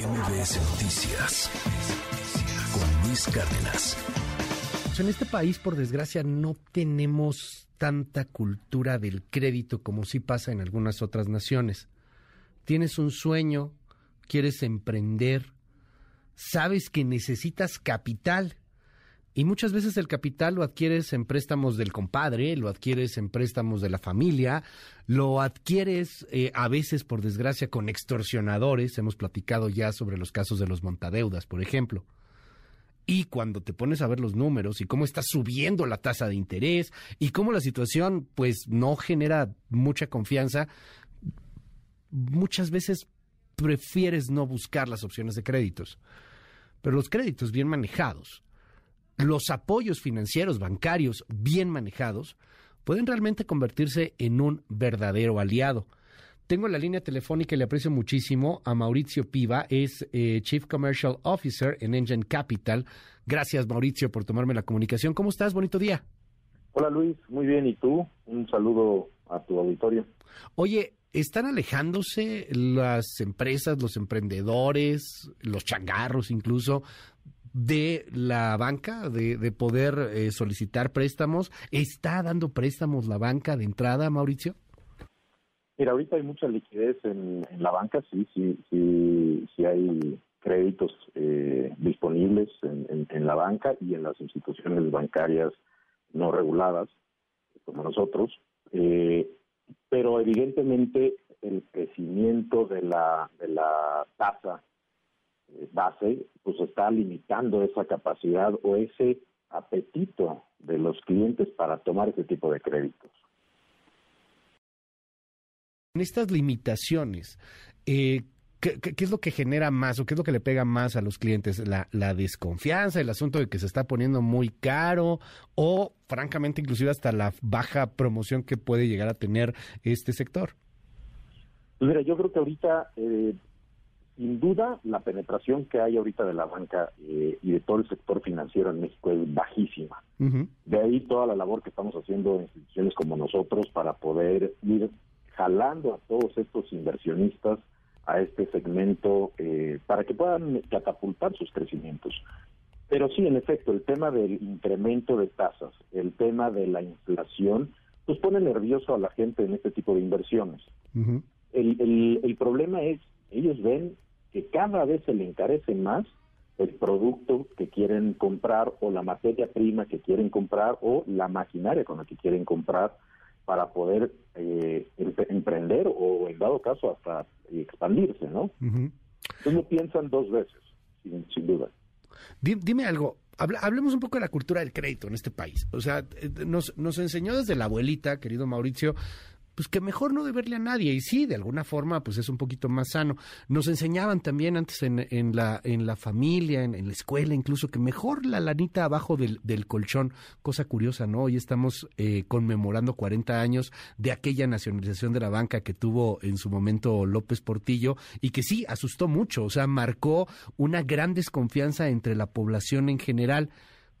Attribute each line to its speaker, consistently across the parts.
Speaker 1: MBS Noticias con Luis Cárdenas.
Speaker 2: En este país, por desgracia, no tenemos tanta cultura del crédito como sí pasa en algunas otras naciones. Tienes un sueño, quieres emprender, sabes que necesitas capital y muchas veces el capital lo adquieres en préstamos del compadre, lo adquieres en préstamos de la familia, lo adquieres eh, a veces, por desgracia, con extorsionadores. Hemos platicado ya sobre los casos de los montadeudas, por ejemplo. Y cuando te pones a ver los números y cómo está subiendo la tasa de interés y cómo la situación pues no genera mucha confianza, muchas veces prefieres no buscar las opciones de créditos. Pero los créditos bien manejados, los apoyos financieros bancarios bien manejados pueden realmente convertirse en un verdadero aliado. Tengo la línea telefónica y le aprecio muchísimo a Mauricio Piva, es eh, Chief Commercial Officer en Engine Capital. Gracias Mauricio por tomarme la comunicación. ¿Cómo estás? Bonito día.
Speaker 3: Hola Luis, muy bien. ¿Y tú? Un saludo a tu auditorio.
Speaker 2: Oye, ¿están alejándose las empresas, los emprendedores, los changarros incluso de la banca, de, poder eh, solicitar préstamos. ¿Está dando préstamos la banca de entrada, Mauricio?
Speaker 3: Mira, ahorita hay mucha liquidez en, la banca, sí, sí, sí, sí hay créditos eh, disponibles en, la banca y en las instituciones bancarias no reguladas, como nosotros, eh, pero evidentemente el crecimiento de la, de la tasa base, pues está limitando esa capacidad o ese apetito de los clientes para tomar ese tipo de créditos.
Speaker 2: En estas limitaciones, eh, ¿qué, es lo que genera más o qué es lo que le pega más a los clientes? ¿La, ¿La, desconfianza, el asunto de que se está poniendo muy caro o francamente inclusive hasta la baja promoción que puede llegar a tener este sector?
Speaker 3: Pues mira, yo creo que ahorita eh, sin duda, la penetración que hay ahorita de la banca eh, y de todo el sector financiero en México es bajísima. De ahí toda la labor que estamos haciendo en instituciones como nosotros para poder ir jalando a todos estos inversionistas a este segmento eh, para que puedan catapultar sus crecimientos. Pero sí, en efecto, el tema del incremento de tasas, el tema de la inflación, pues pone nervioso a la gente en este tipo de inversiones. el, el problema es, ellos ven que cada vez se le encarece más el producto que quieren comprar o la materia prima que quieren comprar o la maquinaria con la que quieren comprar para poder eh, emprender o en dado caso hasta expandirse, ¿no? Entonces piensan dos veces, sin, duda.
Speaker 2: Dime algo, hablemos un poco de la cultura del crédito en este país. O sea, eh, nos, nos enseñó desde la abuelita, querido Mauricio, pues que mejor no deberle a nadie. Y sí, de alguna forma, pues es un poquito más sano. Nos enseñaban también antes en, la, en la familia, en, la escuela, incluso, que mejor la lanita abajo del, del colchón. Cosa curiosa, ¿no? Hoy estamos eh, conmemorando 40 años de aquella nacionalización de la banca que tuvo en su momento López Portillo y que sí, asustó mucho, o sea, marcó una gran desconfianza entre la población en general.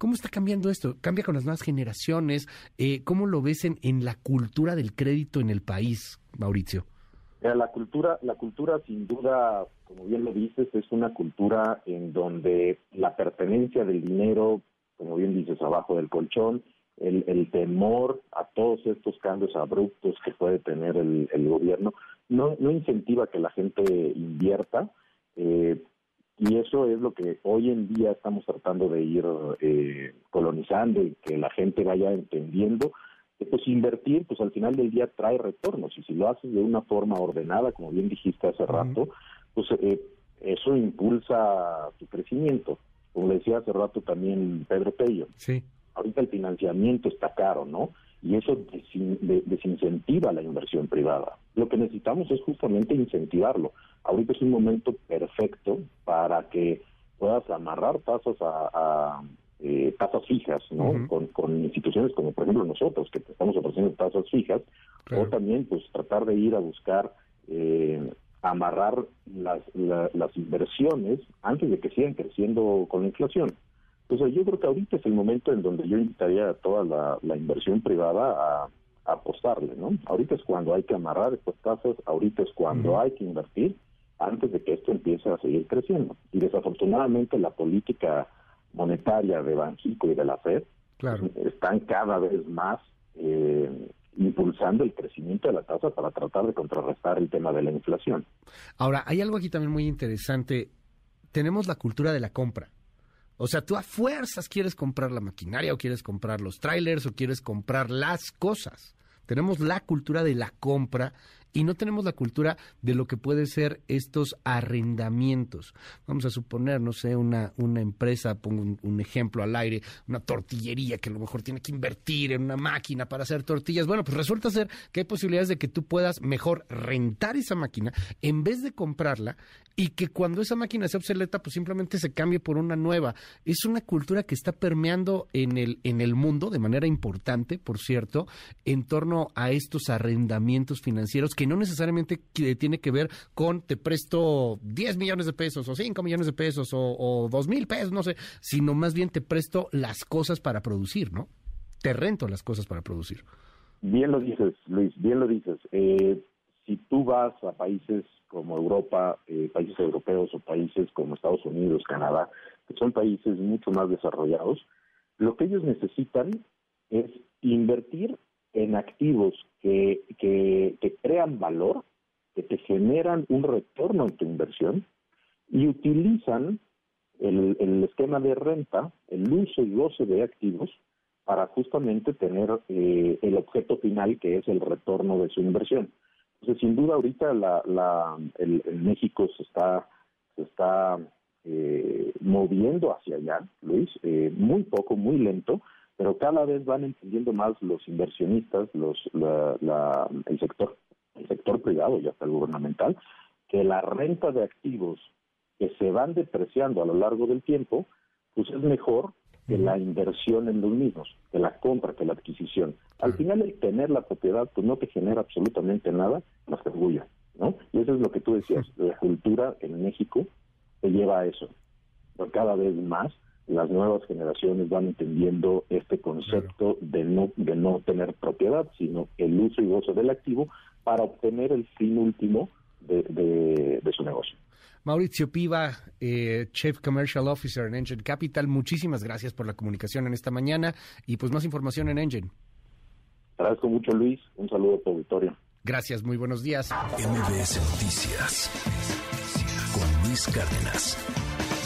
Speaker 2: ¿Cómo está cambiando esto? ¿Cambia con las nuevas generaciones? Eh, ¿Cómo lo ves en, en, la cultura del crédito en el país, Mauricio?
Speaker 3: la cultura, la cultura sin duda, como bien lo dices, es una cultura en donde la pertenencia del dinero, como bien dices, abajo del colchón, el, el temor a todos estos cambios abruptos que puede tener el, el gobierno, no, no incentiva que la gente invierta. Eh, y eso es lo que hoy en día estamos tratando de ir eh, colonizando y que la gente vaya entendiendo que pues invertir pues al final del día trae retornos y si lo haces de una forma ordenada como bien dijiste hace rato pues eh, eso impulsa tu crecimiento. Como le decía hace rato también Pedro Pello
Speaker 2: sí.
Speaker 3: ahorita el financiamiento está caro no y eso desincentiva la inversión privada. Lo que necesitamos es justamente incentivarlo. Ahorita es un momento perfecto para que puedas amarrar tasas a, eh, tasas fijas, ¿no? con, instituciones como por ejemplo nosotros que estamos ofreciendo tasas fijas, o también pues tratar de ir a buscar eh, amarrar las, las inversiones antes de que sigan creciendo con la inflación. Entonces yo creo que ahorita es el momento en donde yo invitaría a toda la, inversión privada a, apostarle, ¿no? Ahorita es cuando hay que amarrar estas tasas, ahorita es cuando hay que invertir, antes de que esto empiece a seguir creciendo. Y desafortunadamente la política monetaria de Banjico y de la Fed están cada vez más eh, impulsando el crecimiento de la tasa para tratar de contrarrestar el tema de la inflación.
Speaker 2: Ahora, hay algo aquí también muy interesante. Tenemos la cultura de la compra. O sea, tú a fuerzas quieres comprar la maquinaria o quieres comprar los trailers o quieres comprar las cosas. Tenemos la cultura de la compra y no tenemos la cultura de lo que puede ser estos arrendamientos. Vamos a suponer, no sé, una, una empresa, pongo un, ejemplo al aire, una tortillería que a lo mejor tiene que invertir en una máquina para hacer tortillas. Bueno, pues resulta ser que hay posibilidades de que tú puedas mejor rentar esa máquina en vez de comprarla y que cuando esa máquina sea obsoleta, pues simplemente se cambie por una nueva. Es una cultura que está permeando en el, en el mundo de manera importante, por cierto, en torno a estos arrendamientos financieros que no necesariamente tiene que ver con te presto 10 millones de pesos o 5 millones de pesos o, 2 mil pesos, no sé, sino más bien te presto las cosas para producir, ¿no? Te rento las cosas para producir.
Speaker 3: Bien lo dices, Luis, bien lo dices. Eh, si tú vas a países como Europa, eh, países europeos o países como Estados Unidos, Canadá, que son países mucho más desarrollados, lo que ellos necesitan es invertir en activos que, que, crean valor, que te generan un retorno en tu inversión y utilizan el, el esquema de renta, el uso y goce de activos para justamente tener eh, el objeto final que es el retorno de su inversión. Entonces, sin duda, ahorita la, la, el, México se está, se está eh, moviendo hacia allá, Luis, eh, muy poco, muy lento, pero cada vez van entendiendo más los inversionistas, los, la, el sector, el sector privado y hasta el gubernamental, que la renta de activos que se van depreciando a lo largo del tiempo, pues es mejor que la inversión en los mismos, que la compra, que la adquisición. Al final el tener la propiedad pues no te genera absolutamente nada más que orgullo, ¿no? Y eso es lo que tú decías, la cultura en México te lleva a eso. Pero cada vez más las nuevas generaciones van entendiendo este concepto de no de no tener propiedad, sino el uso y gozo del activo para obtener el fin último de, de su negocio.
Speaker 2: Mauricio Piva, eh, Chief Commercial Officer en Engine Capital, muchísimas gracias por la comunicación en esta mañana y pues más información en Engine.
Speaker 3: Agradezco mucho, Luis. Un saludo a tu auditorio.
Speaker 2: Gracias, muy buenos días.
Speaker 1: MBS Noticias con Luis Cárdenas.